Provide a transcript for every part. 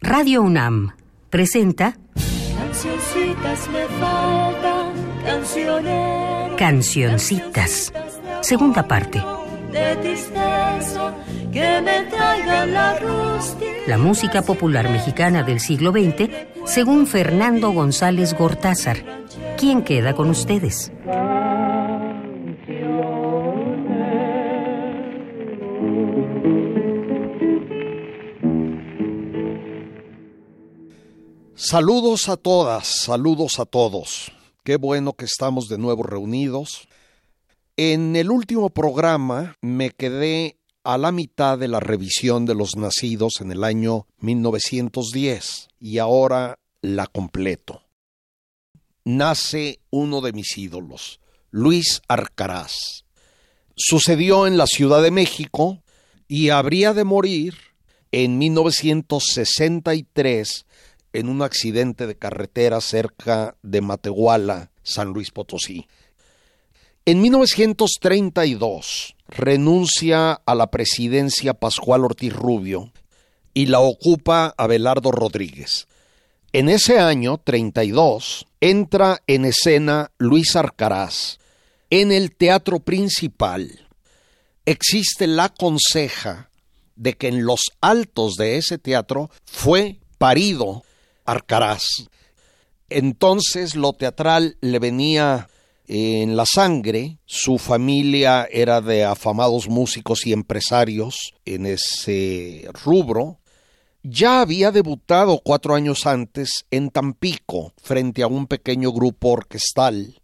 Radio UNAM presenta Cancioncitas me faltan, cancioneros. Cancioncitas, segunda parte. De tristeza, que me traigan la rústica. La música popular mexicana del siglo XX, según Fernando González Gortázar. ¿Quién queda con ustedes? Saludos a todas, saludos a todos. Qué bueno que estamos de nuevo reunidos. En el último programa me quedé a la mitad de la revisión de los nacidos en el año 1910 y ahora la completo. Nace uno de mis ídolos, Luis Arcaraz. Sucedió en la Ciudad de México y habría de morir en 1963 en un accidente de carretera cerca de Matehuala, San Luis Potosí. En 1932 renuncia a la presidencia Pascual Ortiz Rubio y la ocupa Abelardo Rodríguez. En ese año, 32, entra en escena Luis Arcaraz en el teatro principal. Existe la conseja de que en los altos de ese teatro fue parido Arcaraz. Entonces lo teatral le venía en la sangre, su familia era de afamados músicos y empresarios en ese rubro. Ya había debutado cuatro años antes en Tampico frente a un pequeño grupo orquestal,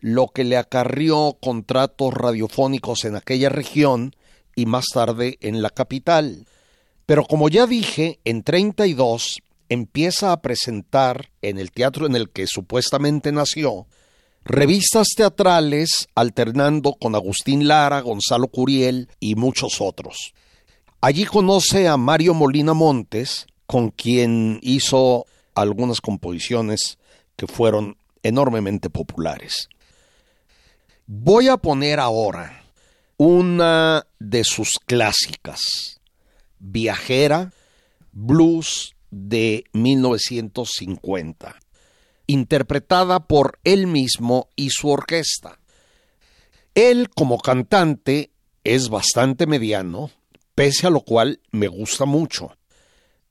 lo que le acarrió contratos radiofónicos en aquella región y más tarde en la capital. Pero como ya dije, en 32 empieza a presentar en el teatro en el que supuestamente nació revistas teatrales alternando con Agustín Lara, Gonzalo Curiel y muchos otros. Allí conoce a Mario Molina Montes, con quien hizo algunas composiciones que fueron enormemente populares. Voy a poner ahora una de sus clásicas, Viajera, Blues de 1950, interpretada por él mismo y su orquesta. Él como cantante es bastante mediano, pese a lo cual me gusta mucho.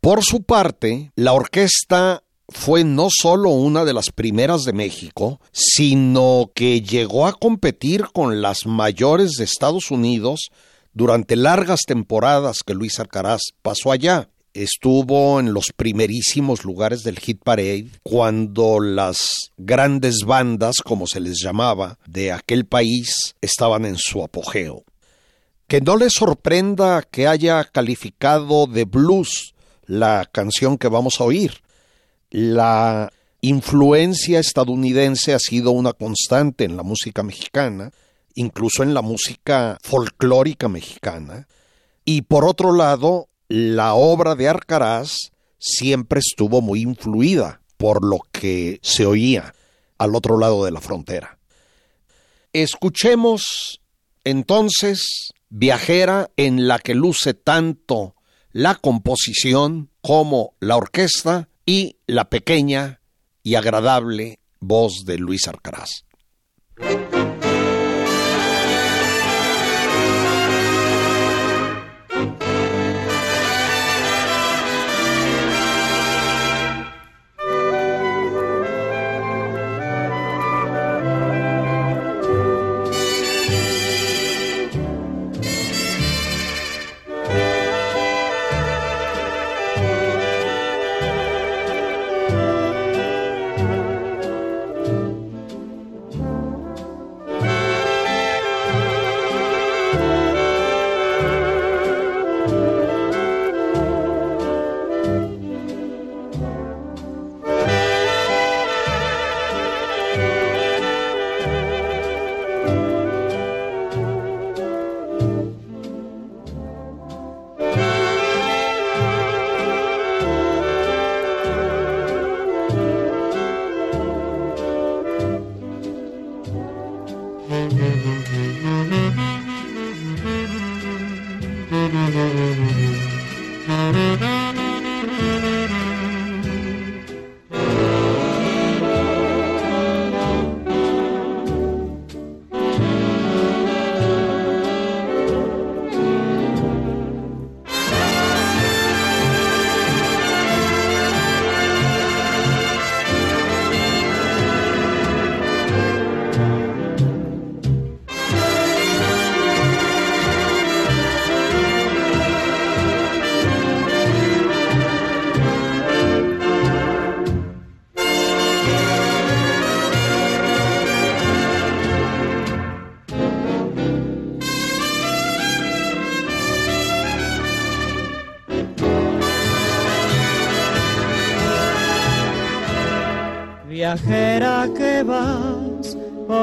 Por su parte, la orquesta fue no solo una de las primeras de México, sino que llegó a competir con las mayores de Estados Unidos durante largas temporadas que Luis Alcaraz pasó allá estuvo en los primerísimos lugares del hit parade cuando las grandes bandas, como se les llamaba, de aquel país estaban en su apogeo. Que no le sorprenda que haya calificado de blues la canción que vamos a oír. La influencia estadounidense ha sido una constante en la música mexicana, incluso en la música folclórica mexicana. Y por otro lado, la obra de Arcaraz siempre estuvo muy influida por lo que se oía al otro lado de la frontera. Escuchemos entonces Viajera en la que luce tanto la composición como la orquesta y la pequeña y agradable voz de Luis Arcaraz.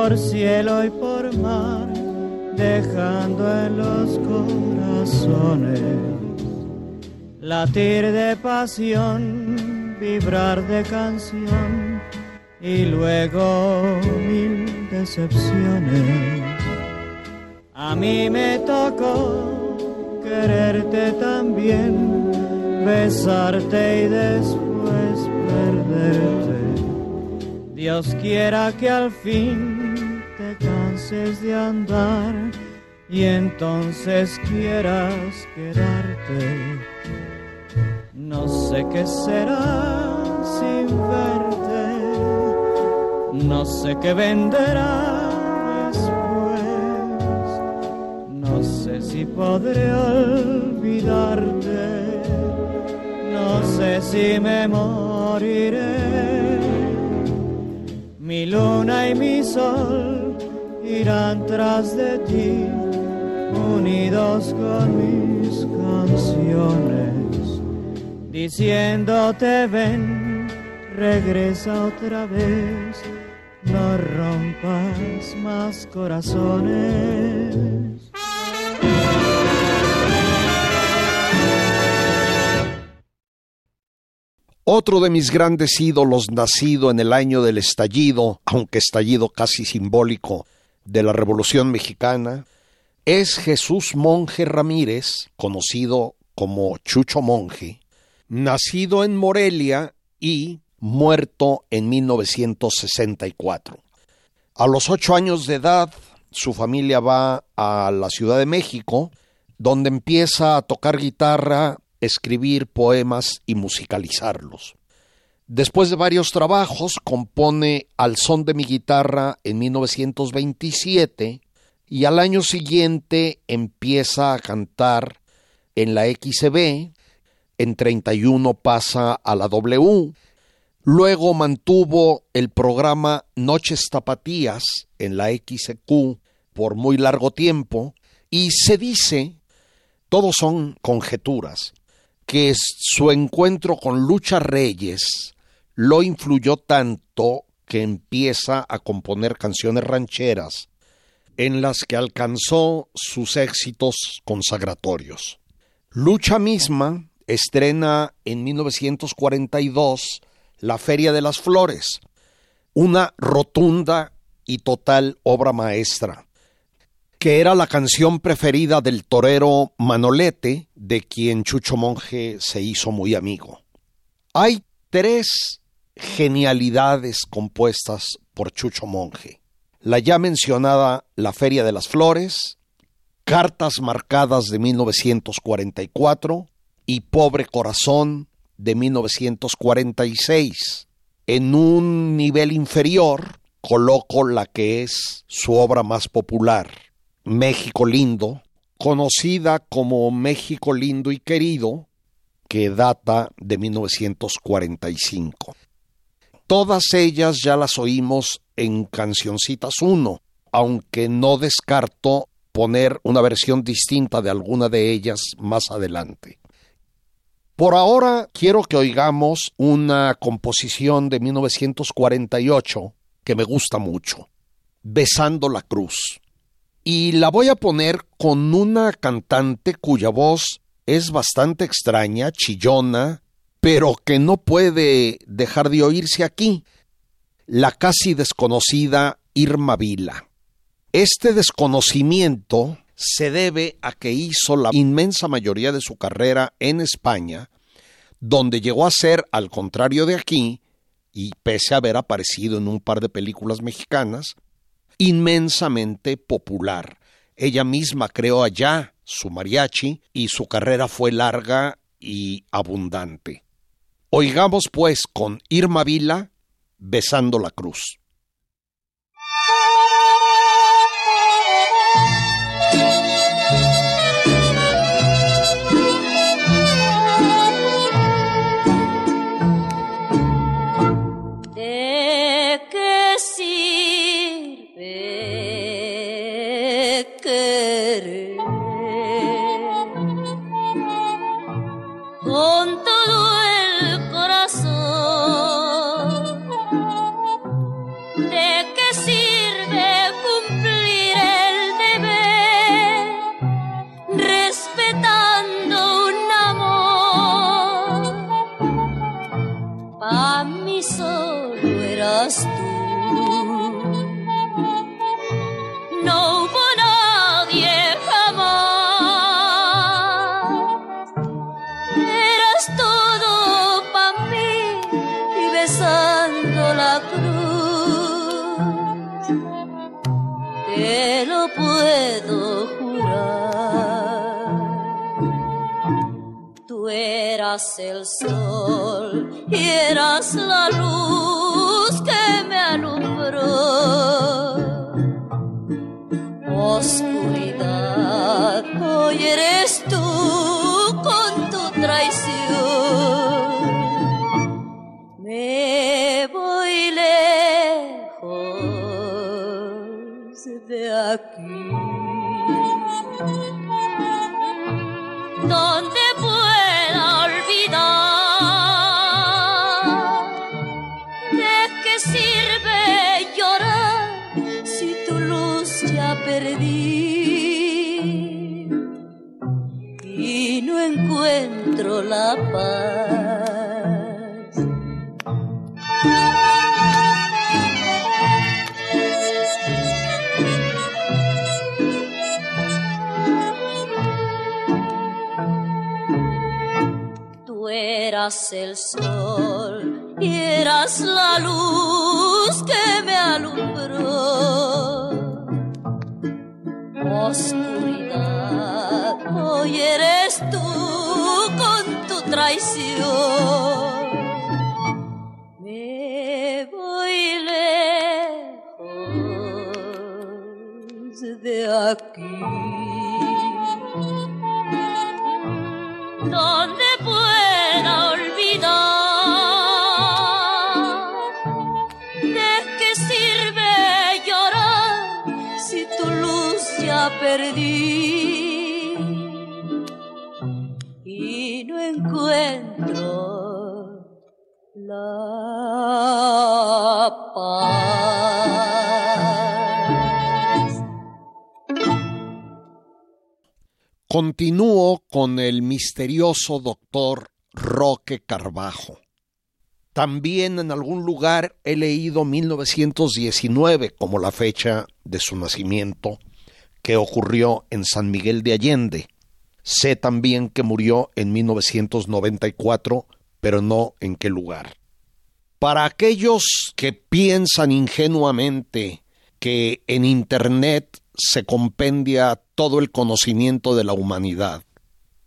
Por cielo y por mar, dejando en los corazones latir de pasión, vibrar de canción y luego mil decepciones. A mí me tocó quererte también, besarte y después perderte. Dios quiera que al fin canses de andar y entonces quieras quedarte. No sé qué será sin verte, no sé qué venderá después, no sé si podré olvidarte, no sé si me moriré. Mi luna y mi sol irán tras de ti, unidos con mis canciones, diciéndote ven, regresa otra vez, no rompas más corazones. Otro de mis grandes ídolos, nacido en el año del estallido, aunque estallido casi simbólico, de la Revolución Mexicana, es Jesús Monje Ramírez, conocido como Chucho Monje, nacido en Morelia y muerto en 1964. A los ocho años de edad, su familia va a la Ciudad de México, donde empieza a tocar guitarra escribir poemas y musicalizarlos. Después de varios trabajos, compone Al son de mi guitarra en 1927 y al año siguiente empieza a cantar en la XB, en 31 pasa a la W, luego mantuvo el programa Noches Tapatías en la XQ por muy largo tiempo y se dice, todos son conjeturas, que su encuentro con Lucha Reyes lo influyó tanto que empieza a componer canciones rancheras en las que alcanzó sus éxitos consagratorios. Lucha misma estrena en 1942 La Feria de las Flores, una rotunda y total obra maestra que era la canción preferida del torero Manolete, de quien Chucho Monje se hizo muy amigo. Hay tres genialidades compuestas por Chucho Monje. La ya mencionada La Feria de las Flores, Cartas Marcadas de 1944 y Pobre Corazón de 1946. En un nivel inferior coloco la que es su obra más popular, México Lindo, conocida como México Lindo y Querido, que data de 1945. Todas ellas ya las oímos en Cancioncitas 1, aunque no descarto poner una versión distinta de alguna de ellas más adelante. Por ahora quiero que oigamos una composición de 1948 que me gusta mucho, Besando la Cruz y la voy a poner con una cantante cuya voz es bastante extraña, chillona, pero que no puede dejar de oírse aquí, la casi desconocida Irma Vila. Este desconocimiento se debe a que hizo la inmensa mayoría de su carrera en España, donde llegó a ser, al contrario de aquí, y pese a haber aparecido en un par de películas mexicanas, inmensamente popular. Ella misma creó allá su mariachi y su carrera fue larga y abundante. Oigamos pues con Irma Vila, Besando la Cruz. Oscuridad, hoy eres tú con tu traición. Continúo con el misterioso doctor Roque Carbajo. También en algún lugar he leído 1919 como la fecha de su nacimiento, que ocurrió en San Miguel de Allende. Sé también que murió en 1994, pero no en qué lugar. Para aquellos que piensan ingenuamente que en Internet se compendia todo el conocimiento de la humanidad,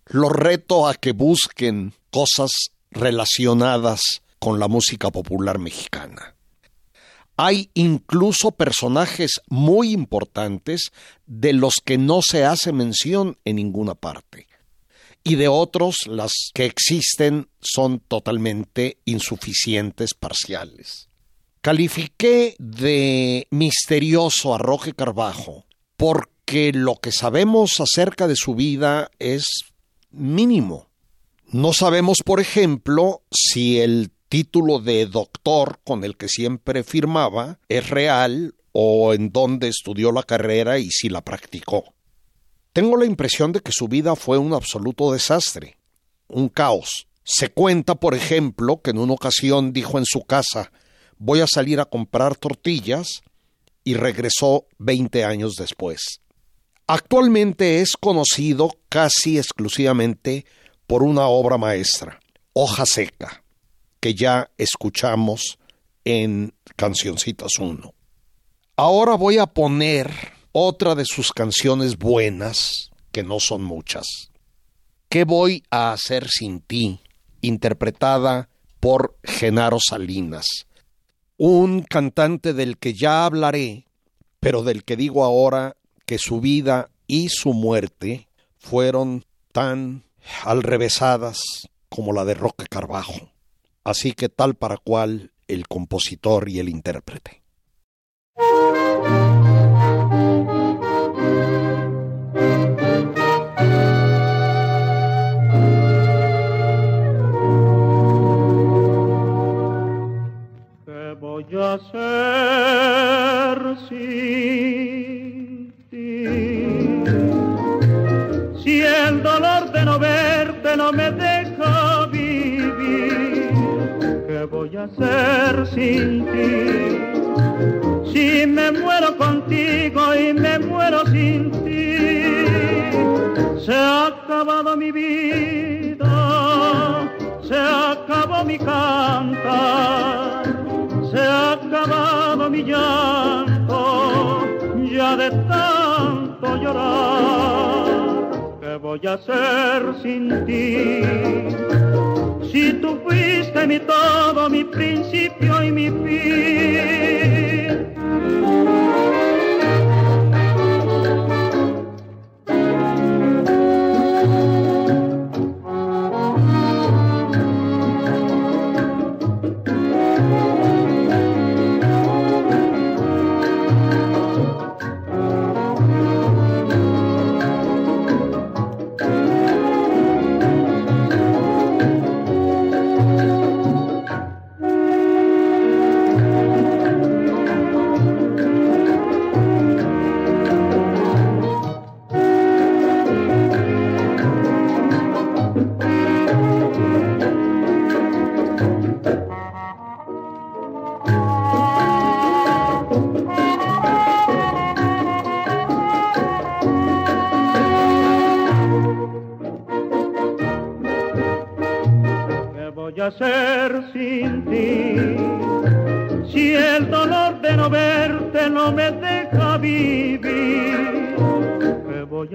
los reto a que busquen cosas relacionadas con la música popular mexicana. Hay incluso personajes muy importantes de los que no se hace mención en ninguna parte. Y de otros, las que existen son totalmente insuficientes, parciales. Califiqué de misterioso a Roque Carbajo porque lo que sabemos acerca de su vida es mínimo. No sabemos, por ejemplo, si el título de doctor con el que siempre firmaba es real o en dónde estudió la carrera y si la practicó. Tengo la impresión de que su vida fue un absoluto desastre, un caos. Se cuenta, por ejemplo, que en una ocasión dijo en su casa voy a salir a comprar tortillas y regresó 20 años después. Actualmente es conocido casi exclusivamente por una obra maestra, Hoja Seca, que ya escuchamos en Cancioncitas 1. Ahora voy a poner otra de sus canciones buenas, que no son muchas. ¿Qué voy a hacer sin ti? interpretada por Genaro Salinas, un cantante del que ya hablaré, pero del que digo ahora que su vida y su muerte fueron tan alrevesadas como la de Roque Carbajo. Así que tal para cual el compositor y el intérprete. ¿Qué voy a hacer sin ti? Si el dolor de no verte no me deja vivir, ¿qué voy a hacer sin ti? Si me muero contigo y me muero sin ti, se ha acabado mi vida, se acabó mi cantar, ya de tanto llorar, ¿qué voy a hacer sin ti? Si tú fuiste mi todo, mi principio y mi fin.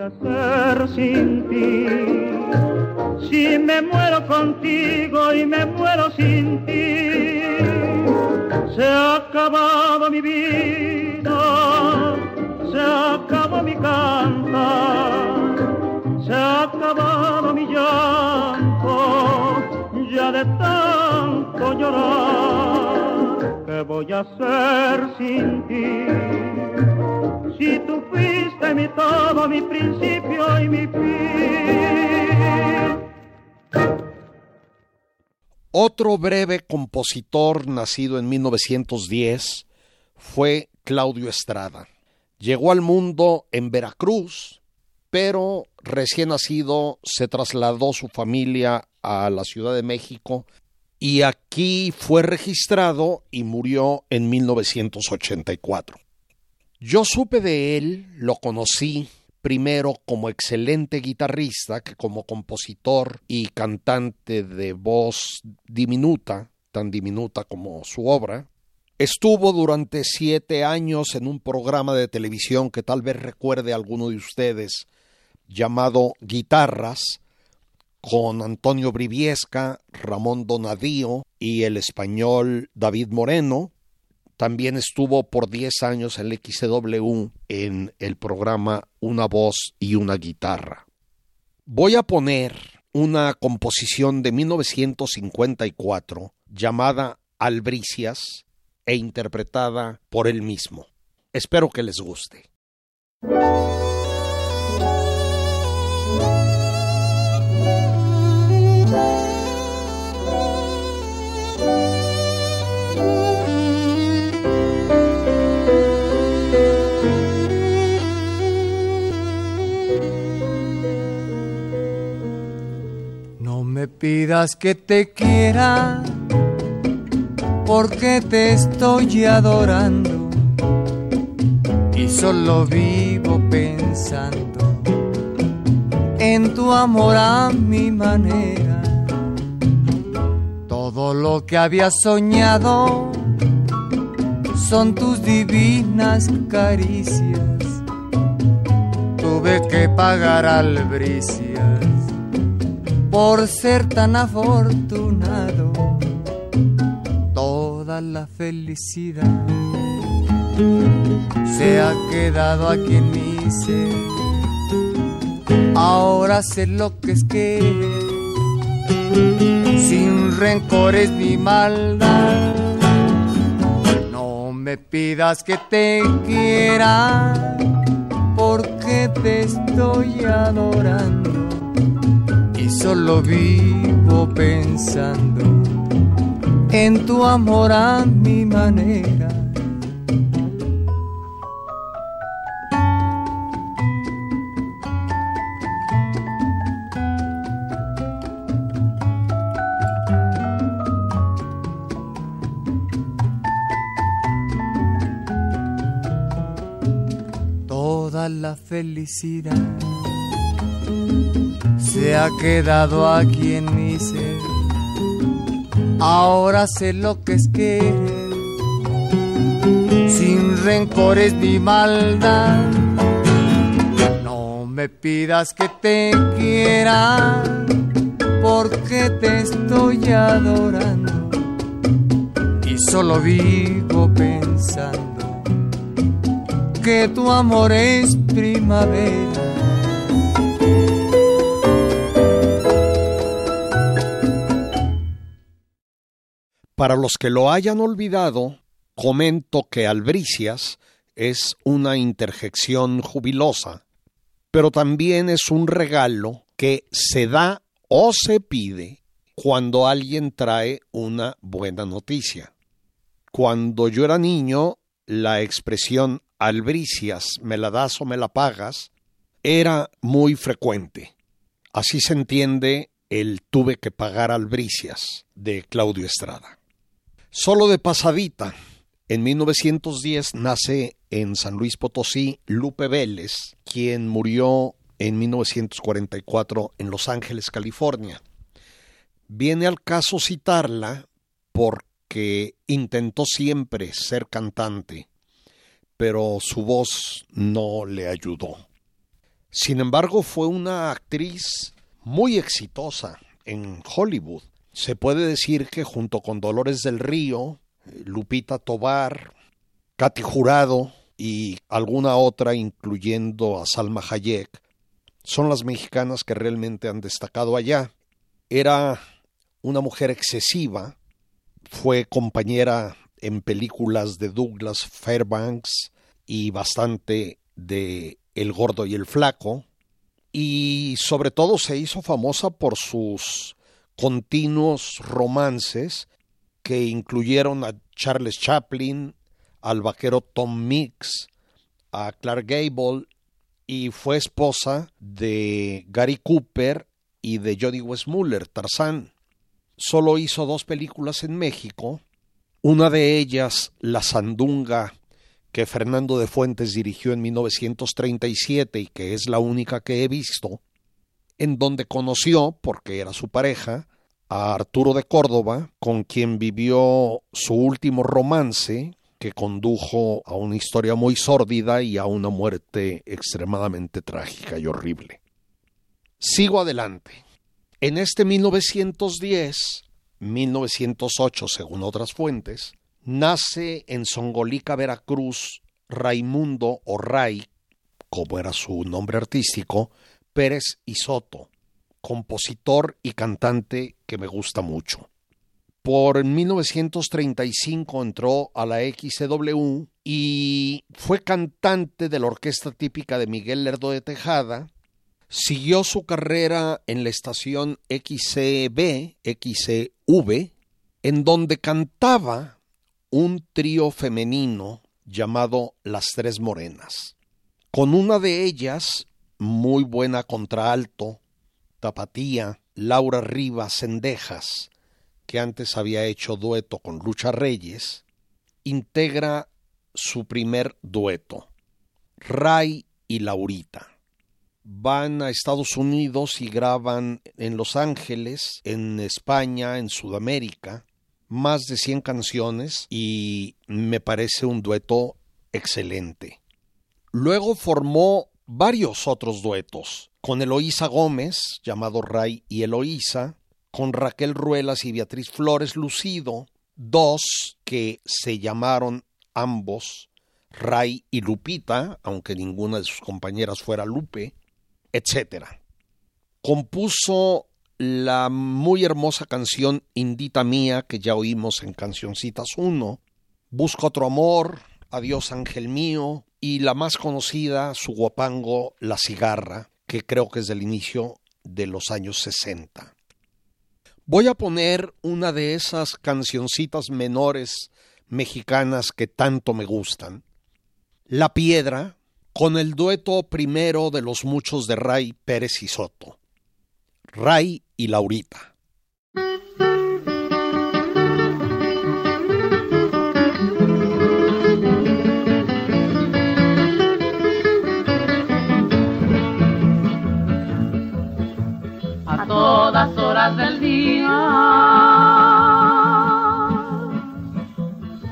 Hacer sin ti? Si me muero contigo y me muero sin ti, se ha acabado mi vida, se acabó mi cantar, se ha acabado mi llanto, ya de tanto llorar, ¿qué voy a hacer sin ti? Si tú fuiste mi todo, mi principio y mi fin. Otro breve compositor nacido en 1910 fue Claudio Estrada. Llegó al mundo en Veracruz, pero recién nacido se trasladó su familia a la Ciudad de México y aquí fue registrado y murió en 1984. Yo supe de él, lo conocí primero como excelente guitarrista que como compositor y cantante de voz diminuta, tan diminuta como su obra. Estuvo durante siete años en un programa de televisión que tal vez recuerde a alguno de ustedes, llamado Guitarras, con Antonio Briviesca, Ramón Donadío y el español David Moreno. También estuvo por 10 años en el XW en el programa Una voz y una guitarra. Voy a poner una composición de 1954 llamada Albricias e interpretada por él mismo. Espero que les guste. Pidas que te quiera, porque te estoy adorando y solo vivo pensando en tu amor a mi manera. Todo lo que había soñado son tus divinas caricias. Tuve que pagar albricias por ser tan afortunado. Toda la felicidad se ha quedado aquí en mi. Ahora sé lo que es querer, sin rencores ni maldad. No me pidas que te quiera, porque te estoy adorando solo vivo pensando en tu amor a mi manera. Toda la felicidad se ha quedado aquí en mi ser. Ahora sé lo que es querer, sin rencores ni maldad. No me pidas que te quiera, porque te estoy adorando y solo vivo pensando que tu amor es primavera Para los que lo hayan olvidado, comento que albricias es una interjección jubilosa, pero también es un regalo que se da o se pide cuando alguien trae una buena noticia. Cuando yo era niño, la expresión albricias, me la das o me la pagas, era muy frecuente. Así se entiende el tuve que pagar albricias de Claudio Estrada. Solo de pasadita, en 1910 nace en San Luis Potosí Lupe Vélez, quien murió en 1944 en Los Ángeles, California. Viene al caso citarla porque intentó siempre ser cantante, pero su voz no le ayudó. Sin embargo, fue una actriz muy exitosa en Hollywood se puede decir que junto con Dolores del Río, Lupita Tobar, Katy Jurado y alguna otra, incluyendo a Salma Hayek, son las mexicanas que realmente han destacado allá. Era una mujer excesiva, fue compañera en películas de Douglas Fairbanks y bastante de El Gordo y el Flaco, y sobre todo se hizo famosa por sus continuos romances que incluyeron a Charles Chaplin, al vaquero Tom Mix, a Clark Gable y fue esposa de Gary Cooper y de Jodie Westmuller, Tarzán. Solo hizo dos películas en México, una de ellas La Sandunga, que Fernando de Fuentes dirigió en 1937 y que es la única que he visto, en donde conoció, porque era su pareja, a Arturo de Córdoba, con quien vivió su último romance, que condujo a una historia muy sórdida y a una muerte extremadamente trágica y horrible. Sigo adelante. En este 1910, 1908 según otras fuentes, nace en Songolica, Veracruz, Raimundo o Ray, como era su nombre artístico, Pérez y Soto, compositor y cantante que me gusta mucho. Por 1935 entró a la XCW y fue cantante de la orquesta típica de Miguel Lerdo de Tejada. Siguió su carrera en la estación XCB, XCV, en donde cantaba un trío femenino llamado Las Tres Morenas. Con una de ellas muy buena contraalto, Tapatía, Laura Rivas Cendejas, que antes había hecho dueto con Lucha Reyes, integra su primer dueto, Ray y Laurita. Van a Estados Unidos y graban en Los Ángeles, en España, en Sudamérica, más de 100 canciones y me parece un dueto excelente. Luego formó varios otros duetos, con Eloísa Gómez, llamado Ray y Eloísa, con Raquel Ruelas y Beatriz Flores Lucido, dos que se llamaron ambos Ray y Lupita, aunque ninguna de sus compañeras fuera Lupe, etc. Compuso la muy hermosa canción Indita Mía, que ya oímos en Cancioncitas 1, Busco otro amor, Adiós Ángel mío, y la más conocida, su guapango La Cigarra, que creo que es del inicio de los años 60. Voy a poner una de esas cancioncitas menores mexicanas que tanto me gustan. La Piedra, con el dueto primero de los muchos de Ray Pérez y Soto. Ray y Laurita. del día.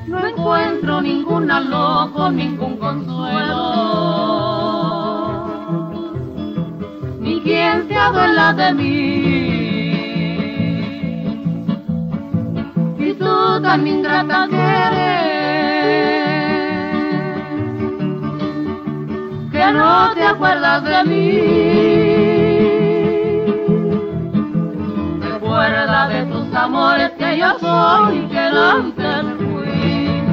No encuentro ningún alojo, ningún consuelo, ni quien se aduela de mí. Y tú tan ingrata que eres, que no te acuerdas de mí. Recuerda de tus amores que yo soy, que antes fui.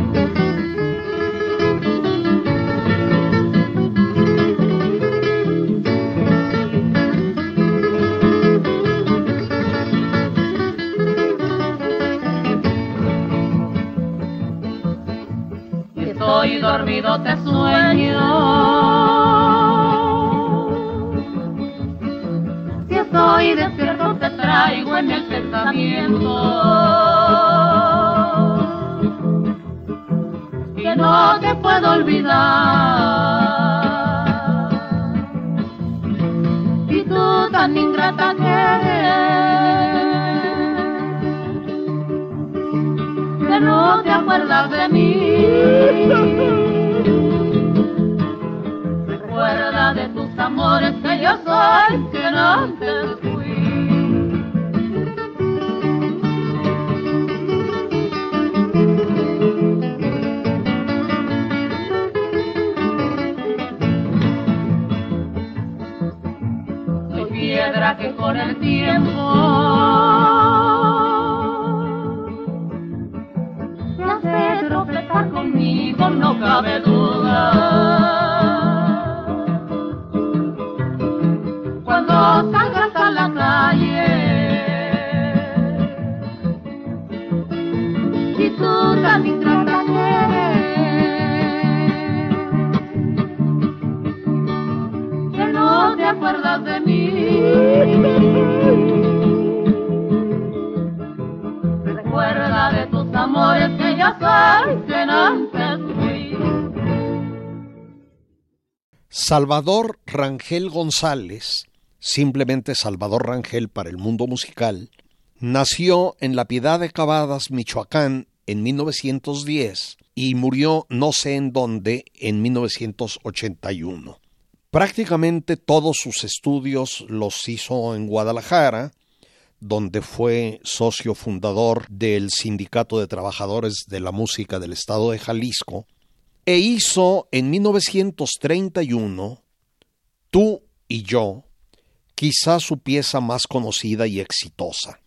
Si estoy dormido te en el pensamiento. Que no te puedo olvidar. Y tú tan ingrata que eres que no te acuerdas de mí. Recuerda de tus amores que yo soy antes fui. Que con el tiempo Salvador Rangel González, simplemente Salvador Rangel para el mundo musical, nació en La Piedad de Cavadas, Michoacán, en 1910 y murió no sé en dónde en 1981. Prácticamente todos sus estudios los hizo en Guadalajara, donde fue socio fundador del Sindicato de Trabajadores de la Música del Estado de Jalisco, e hizo en 1931 Tú y yo, quizá su pieza más conocida y exitosa.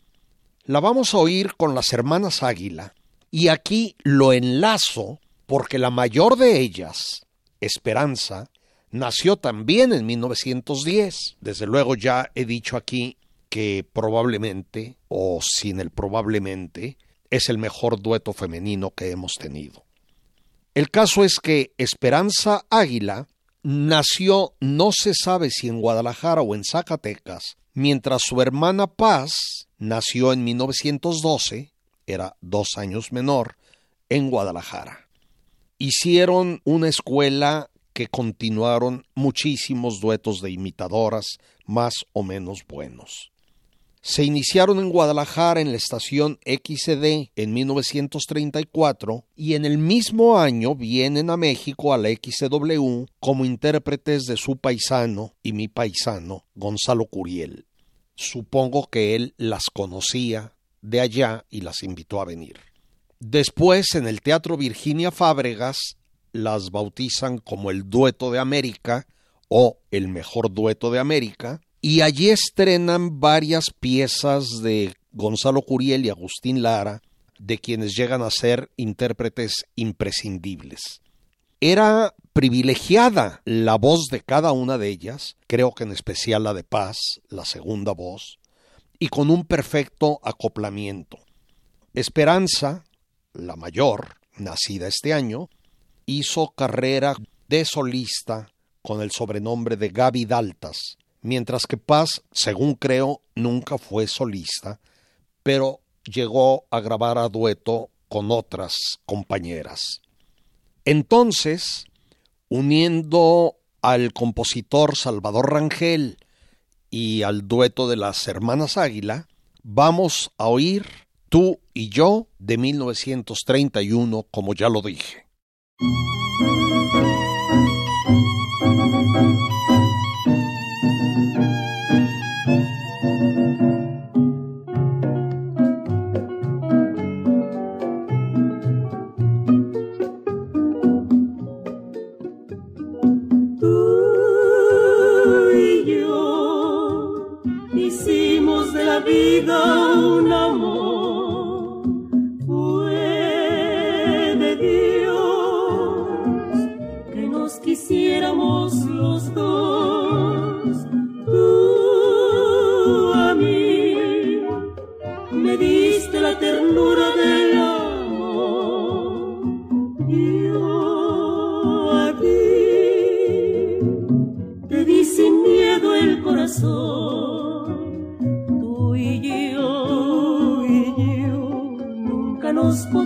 La vamos a oír con las hermanas Águila, y aquí lo enlazo porque la mayor de ellas, Esperanza, nació también en 1910. Desde luego ya he dicho aquí que probablemente, o sin el probablemente, es el mejor dueto femenino que hemos tenido. El caso es que Esperanza Águila nació no se sabe si en Guadalajara o en Zacatecas, mientras su hermana Paz nació en 1912, era dos años menor, en Guadalajara. Hicieron una escuela que continuaron muchísimos duetos de imitadoras más o menos buenos. Se iniciaron en Guadalajara en la estación XCD en 1934 y en el mismo año vienen a México a la XCW como intérpretes de su paisano y mi paisano Gonzalo Curiel. Supongo que él las conocía de allá y las invitó a venir. Después en el Teatro Virginia Fábregas las bautizan como el Dueto de América o el Mejor Dueto de América y allí estrenan varias piezas de Gonzalo Curiel y Agustín Lara, de quienes llegan a ser intérpretes imprescindibles. Era privilegiada la voz de cada una de ellas, creo que en especial la de Paz, la segunda voz, y con un perfecto acoplamiento. Esperanza, la mayor, nacida este año, hizo carrera de solista con el sobrenombre de Gaby Daltas, mientras que Paz, según creo, nunca fue solista, pero llegó a grabar a dueto con otras compañeras. Entonces, uniendo al compositor Salvador Rangel y al dueto de las hermanas Águila, vamos a oír Tú y yo de 1931, como ya lo dije.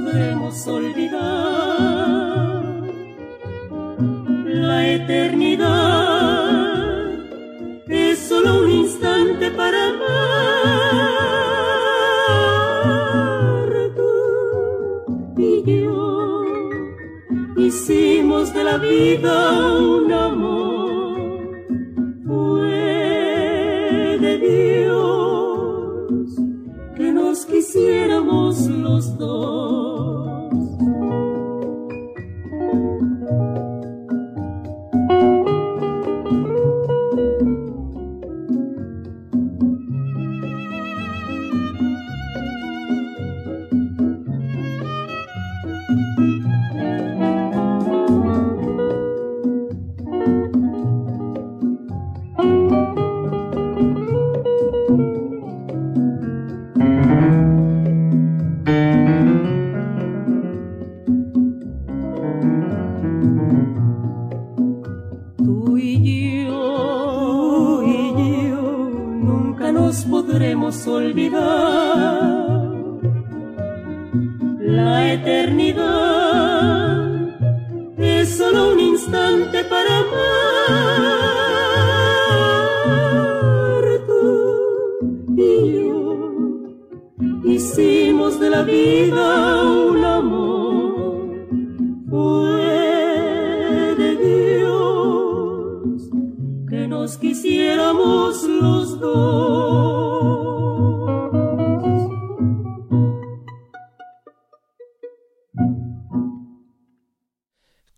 Podremos olvidar. La eternidad es solo un instante para amar. hicimos de la vida un amor.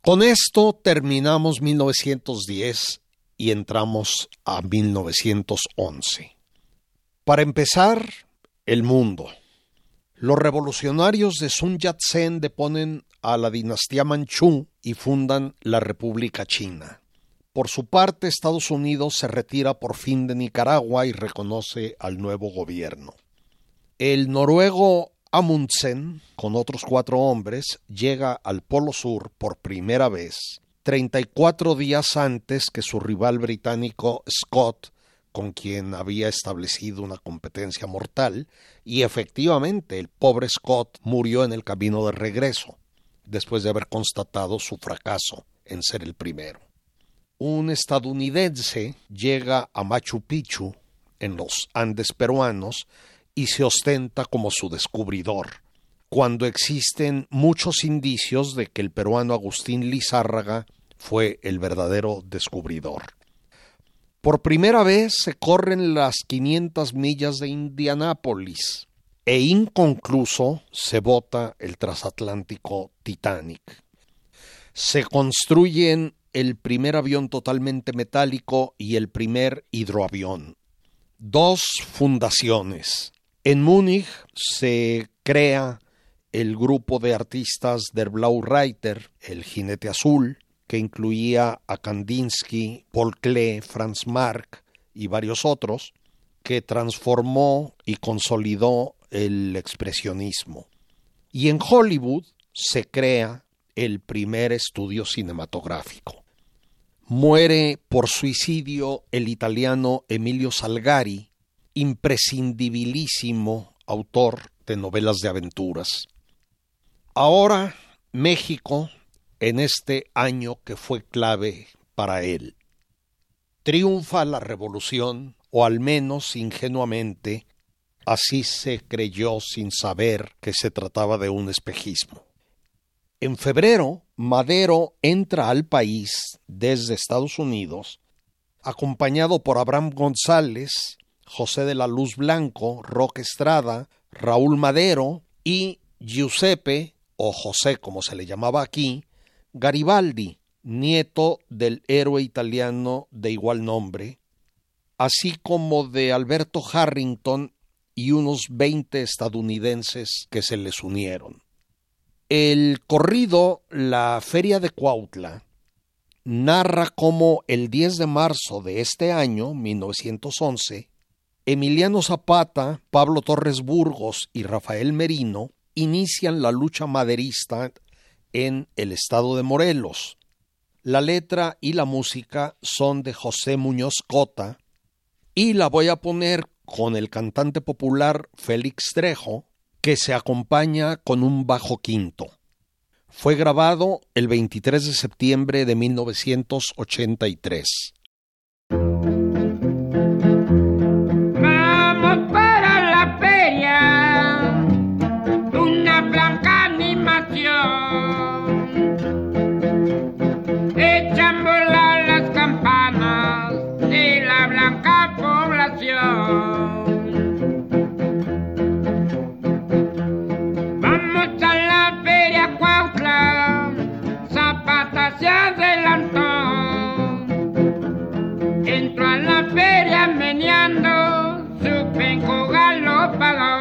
Con esto terminamos 1910 y entramos a 1911. Para empezar, el mundo. Los revolucionarios de Sun Yat-sen deponen a la dinastía Manchú y fundan la República China. Por su parte, Estados Unidos se retira por fin de Nicaragua y reconoce al nuevo gobierno. El noruego Amundsen, con otros cuatro hombres, llega al Polo Sur por primera vez 34 días antes que su rival británico Scott, con quien había establecido una competencia mortal, y efectivamente el pobre Scott murió en el camino de regreso, después de haber constatado su fracaso en ser el primero. Un estadounidense llega a Machu Picchu, en los Andes peruanos, y se ostenta como su descubridor, cuando existen muchos indicios de que el peruano Agustín Lizárraga fue el verdadero descubridor. Por primera vez se corren las 500 millas de Indianápolis e inconcluso se bota el transatlántico Titanic. Se construyen el primer avión totalmente metálico y el primer hidroavión. Dos fundaciones, en Múnich se crea el grupo de artistas Der Blau Reiter, el jinete azul, que incluía a Kandinsky, Paul Klee, Franz Marc y varios otros, que transformó y consolidó el expresionismo. Y en Hollywood se crea el primer estudio cinematográfico. Muere por suicidio el italiano Emilio Salgari, imprescindibilísimo autor de novelas de aventuras. Ahora México, en este año que fue clave para él, triunfa la revolución, o al menos ingenuamente, así se creyó sin saber que se trataba de un espejismo. En febrero, Madero entra al país desde Estados Unidos, acompañado por Abraham González, José de la Luz Blanco, Roque Estrada, Raúl Madero y Giuseppe, o José como se le llamaba aquí, Garibaldi, nieto del héroe italiano de igual nombre, así como de Alberto Harrington y unos veinte estadounidenses que se les unieron. El corrido La Feria de Cuautla narra cómo el 10 de marzo de este año, 1911, Emiliano Zapata, Pablo Torres Burgos y Rafael Merino inician la lucha maderista en el estado de Morelos. La letra y la música son de José Muñoz Cota y la voy a poner con el cantante popular Félix Trejo, que se acompaña con un bajo quinto. Fue grabado el 23 de septiembre de 1983. La blanca población. Vamos a la feria Cuautla, Zapata se adelantó. Entró a la feria meneando su penco galopador.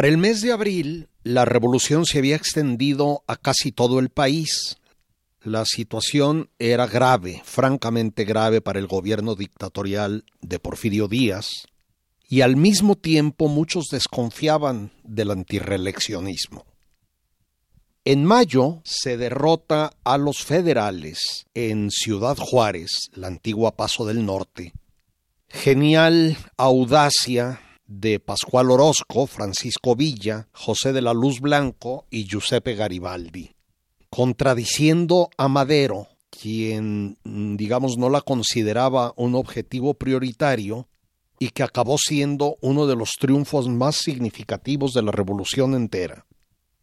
Para el mes de abril, la revolución se había extendido a casi todo el país. La situación era grave, francamente grave para el gobierno dictatorial de Porfirio Díaz, y al mismo tiempo muchos desconfiaban del antirreeleccionismo. En mayo se derrota a los federales en Ciudad Juárez, la antigua Paso del Norte. Genial audacia de Pascual Orozco, Francisco Villa, José de la Luz Blanco y Giuseppe Garibaldi, contradiciendo a Madero, quien, digamos, no la consideraba un objetivo prioritario y que acabó siendo uno de los triunfos más significativos de la revolución entera,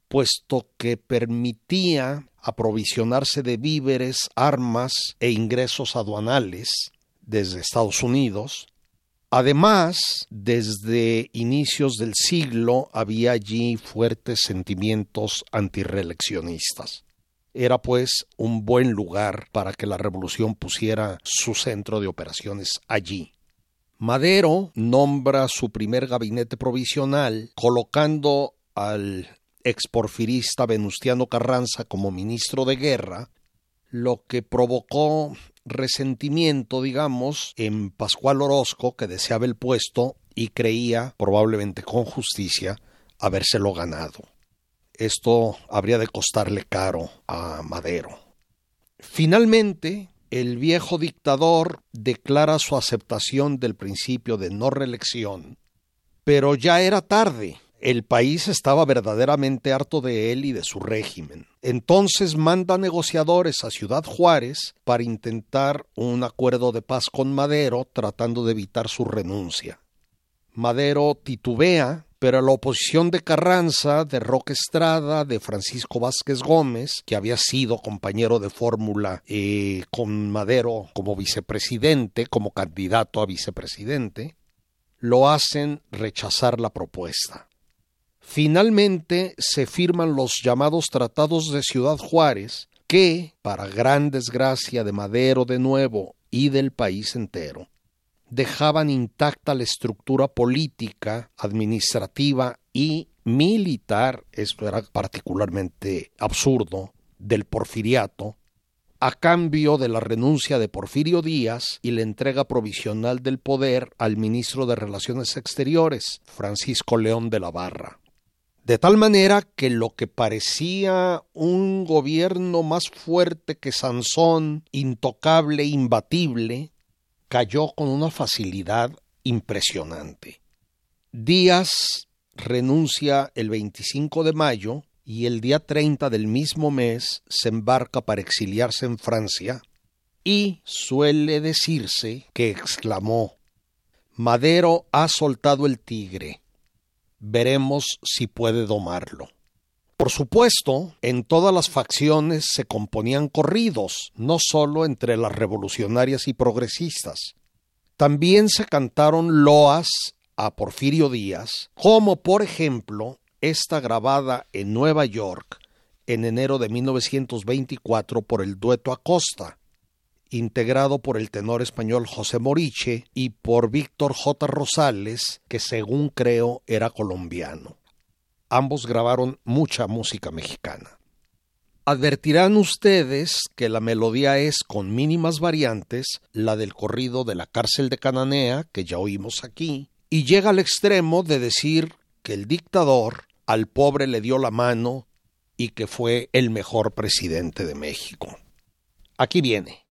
puesto que permitía aprovisionarse de víveres, armas e ingresos aduanales desde Estados Unidos, Además, desde inicios del siglo había allí fuertes sentimientos antireeleccionistas. Era pues un buen lugar para que la revolución pusiera su centro de operaciones allí. Madero nombra su primer gabinete provisional colocando al exporfirista Venustiano Carranza como ministro de guerra, lo que provocó resentimiento, digamos, en Pascual Orozco, que deseaba el puesto y creía, probablemente con justicia, habérselo ganado. Esto habría de costarle caro a Madero. Finalmente, el viejo dictador declara su aceptación del principio de no reelección, pero ya era tarde el país estaba verdaderamente harto de él y de su régimen. Entonces manda negociadores a Ciudad Juárez para intentar un acuerdo de paz con Madero, tratando de evitar su renuncia. Madero titubea, pero la oposición de Carranza, de Roque Estrada, de Francisco Vázquez Gómez, que había sido compañero de fórmula eh, con Madero como vicepresidente, como candidato a vicepresidente, lo hacen rechazar la propuesta. Finalmente se firman los llamados Tratados de Ciudad Juárez, que, para gran desgracia de Madero de nuevo y del país entero, dejaban intacta la estructura política, administrativa y militar, esto era particularmente absurdo, del porfiriato, a cambio de la renuncia de Porfirio Díaz y la entrega provisional del poder al ministro de Relaciones Exteriores, Francisco León de la Barra. De tal manera que lo que parecía un gobierno más fuerte que Sansón, intocable, imbatible, cayó con una facilidad impresionante. Díaz renuncia el 25 de mayo y el día 30 del mismo mes se embarca para exiliarse en Francia y suele decirse que exclamó Madero ha soltado el tigre veremos si puede domarlo. Por supuesto, en todas las facciones se componían corridos, no solo entre las revolucionarias y progresistas. También se cantaron loas a Porfirio Díaz, como por ejemplo esta grabada en Nueva York en enero de 1924 por el dueto Acosta, integrado por el tenor español José Moriche y por Víctor J. Rosales, que según creo era colombiano. Ambos grabaron mucha música mexicana. Advertirán ustedes que la melodía es con mínimas variantes la del corrido de la cárcel de Cananea, que ya oímos aquí, y llega al extremo de decir que el dictador al pobre le dio la mano y que fue el mejor presidente de México. Aquí viene.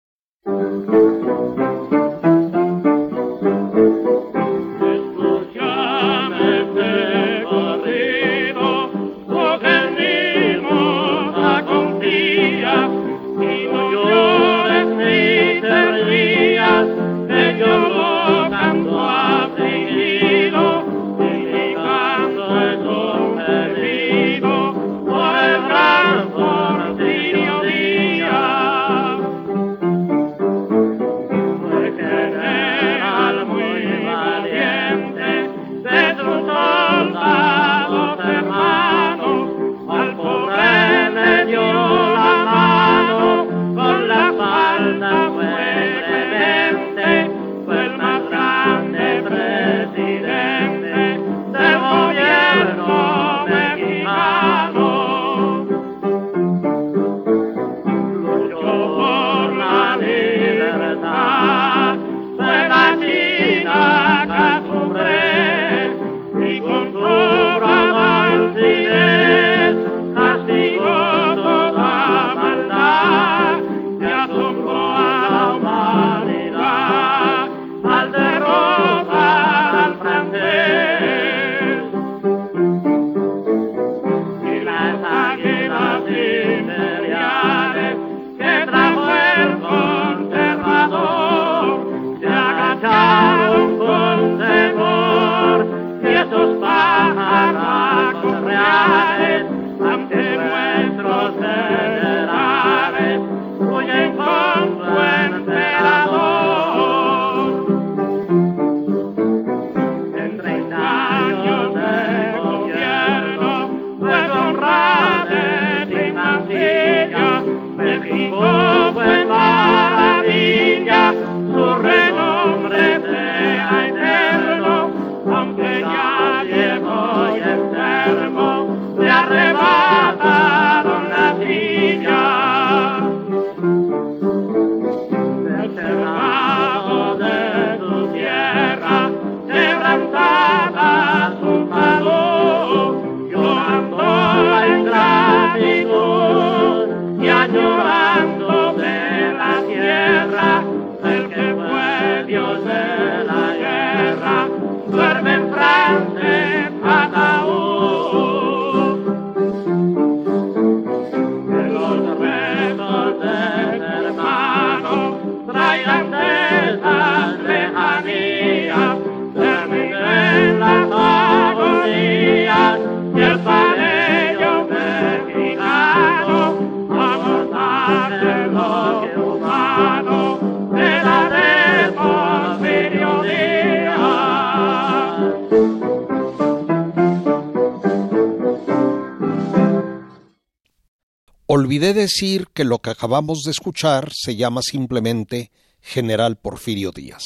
Olvidé decir que lo que acabamos de escuchar se llama simplemente General Porfirio Díaz.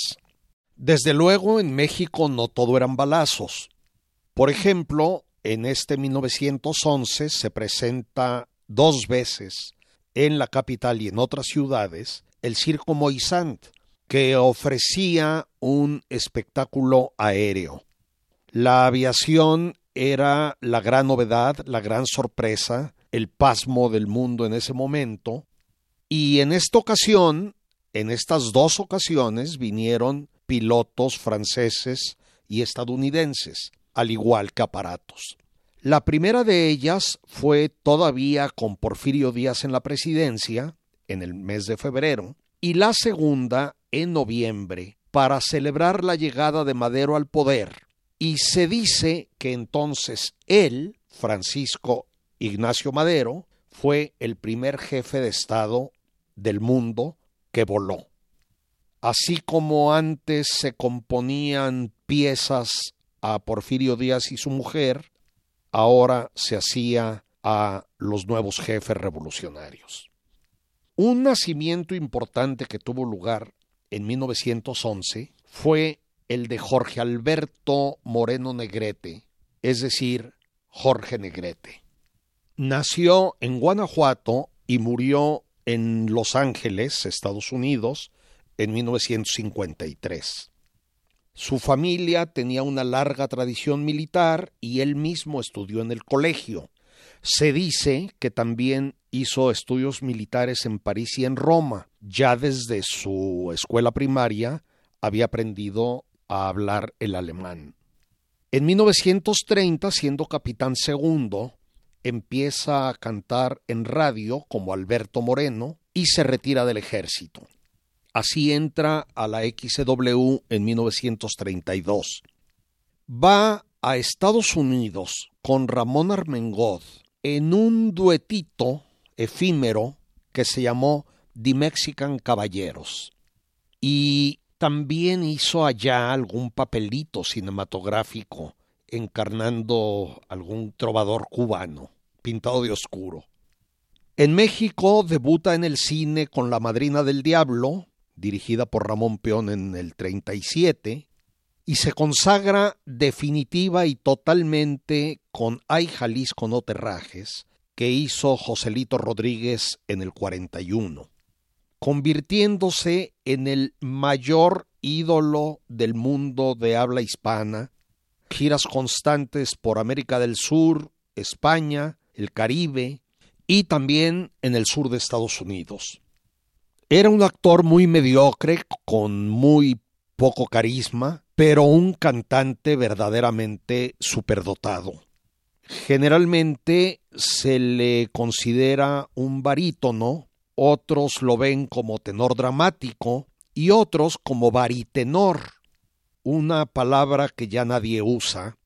Desde luego, en México no todo eran balazos. Por ejemplo, en este 1911 se presenta dos veces en la capital y en otras ciudades el Circo Moisant, que ofrecía un espectáculo aéreo. La aviación era la gran novedad, la gran sorpresa, el pasmo del mundo en ese momento, y en esta ocasión, en estas dos ocasiones, vinieron pilotos franceses y estadounidenses, al igual que aparatos. La primera de ellas fue todavía con Porfirio Díaz en la presidencia, en el mes de febrero, y la segunda en noviembre, para celebrar la llegada de Madero al poder. Y se dice que entonces él, Francisco Ignacio Madero, fue el primer jefe de Estado del mundo que voló. Así como antes se componían piezas a Porfirio Díaz y su mujer, ahora se hacía a los nuevos jefes revolucionarios. Un nacimiento importante que tuvo lugar en 1911 fue el de Jorge Alberto Moreno Negrete, es decir, Jorge Negrete. Nació en Guanajuato y murió en Los Ángeles, Estados Unidos, en 1953. Su familia tenía una larga tradición militar y él mismo estudió en el colegio. Se dice que también hizo estudios militares en París y en Roma. Ya desde su escuela primaria había aprendido a hablar el alemán. En 1930, siendo capitán segundo, empieza a cantar en radio como Alberto Moreno y se retira del ejército. Así entra a la XW en 1932. Va a Estados Unidos con Ramón Armengod en un duetito efímero que se llamó The Mexican Caballeros. Y también hizo allá algún papelito cinematográfico encarnando algún trovador cubano, pintado de oscuro. En México debuta en el cine con La Madrina del Diablo, dirigida por Ramón Peón en el 37, y se consagra definitiva y totalmente con Ay Jalisco no terrajes, que hizo Joselito Rodríguez en el 41, convirtiéndose en el mayor ídolo del mundo de habla hispana, giras constantes por América del Sur, España, el Caribe y también en el sur de Estados Unidos. Era un actor muy mediocre, con muy poco carisma, pero un cantante verdaderamente superdotado. Generalmente se le considera un barítono, otros lo ven como tenor dramático y otros como baritenor, una palabra que ya nadie usa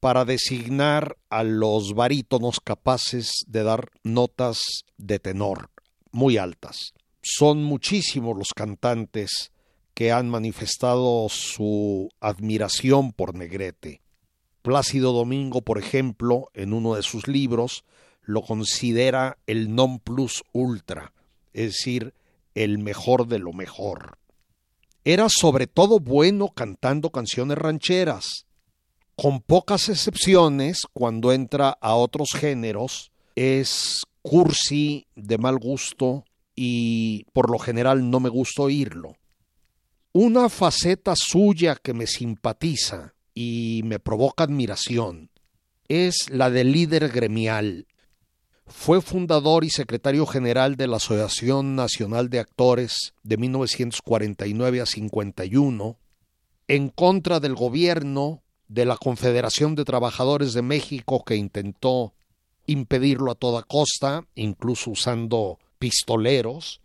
para designar a los barítonos capaces de dar notas de tenor muy altas son muchísimos los cantantes que han manifestado su admiración por Negrete. Plácido Domingo, por ejemplo, en uno de sus libros, lo considera el non plus ultra, es decir, el mejor de lo mejor. Era sobre todo bueno cantando canciones rancheras. Con pocas excepciones, cuando entra a otros géneros, es cursi, de mal gusto, y por lo general no me gusta oírlo. Una faceta suya que me simpatiza y me provoca admiración es la de líder gremial. Fue fundador y secretario general de la Asociación Nacional de Actores de 1949 a 51, en contra del gobierno de la Confederación de Trabajadores de México que intentó impedirlo a toda costa, incluso usando pistoleros.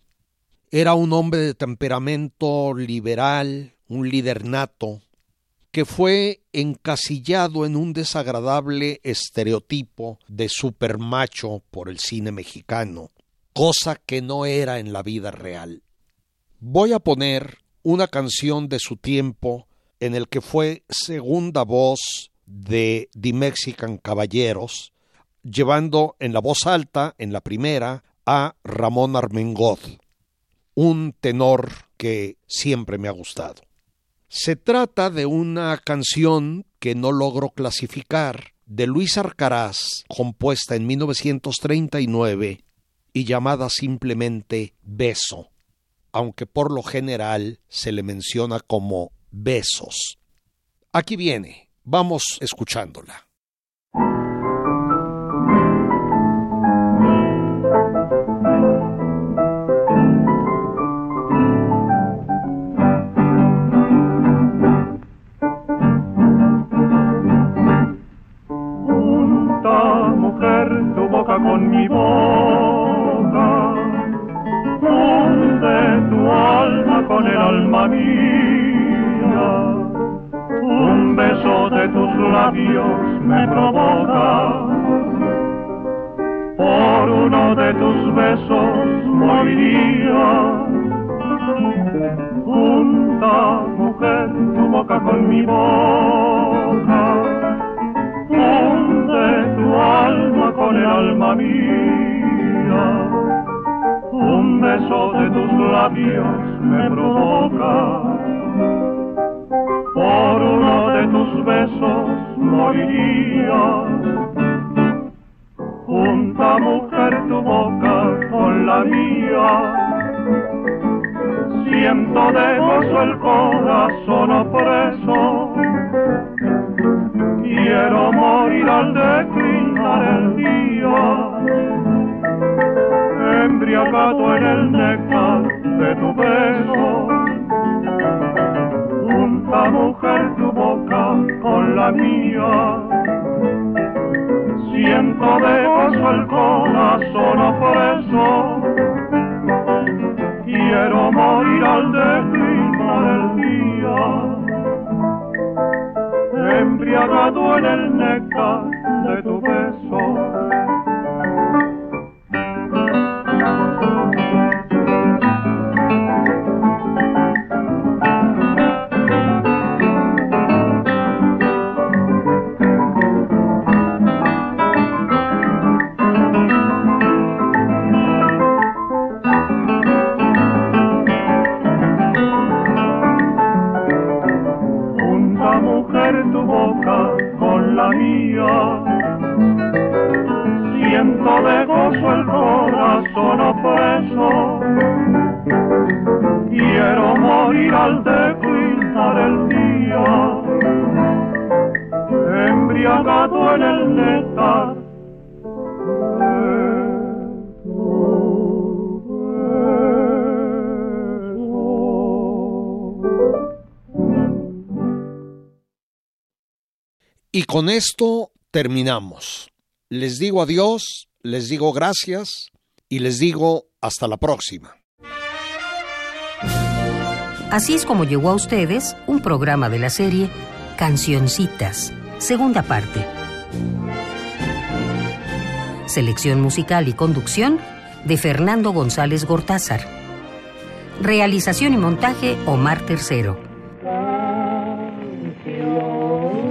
Era un hombre de temperamento liberal, un líder nato, que fue encasillado en un desagradable estereotipo de supermacho por el cine mexicano, cosa que no era en la vida real. Voy a poner una canción de su tiempo en el que fue segunda voz de The Mexican Caballeros, llevando en la voz alta, en la primera, a Ramón Armengol, un tenor que siempre me ha gustado. Se trata de una canción que no logro clasificar de Luis Arcaraz, compuesta en 1939 y llamada simplemente Beso, aunque por lo general se le menciona como Besos. Aquí viene, vamos escuchándola. con mi boca, funde tu alma con el alma mía. Beso de tus labios me provoca, por uno de tus besos moriría. Junta, mujer, tu boca con mi boca funde tu alma con el alma mía. Un beso de tus labios me provoca. Por uno besos moriría. Junta mujer tu boca con la mía. Siento de gozo el corazón opreso quiero morir al declinar el día, embriagado en el néctar de tu beso. Junta mujer tu con la mía, siento de gozo el corazón opreso. Quiero morir al declinar el día embriagado en el néctar de tu beso. Con esto terminamos. Les digo adiós les digo gracias y les digo hasta la próxima. Así es como llegó a ustedes un programa de la serie Cancioncitas, segunda parte. Selección musical y conducción de Fernando González Gortázar. Realización y montaje Omar Tercero.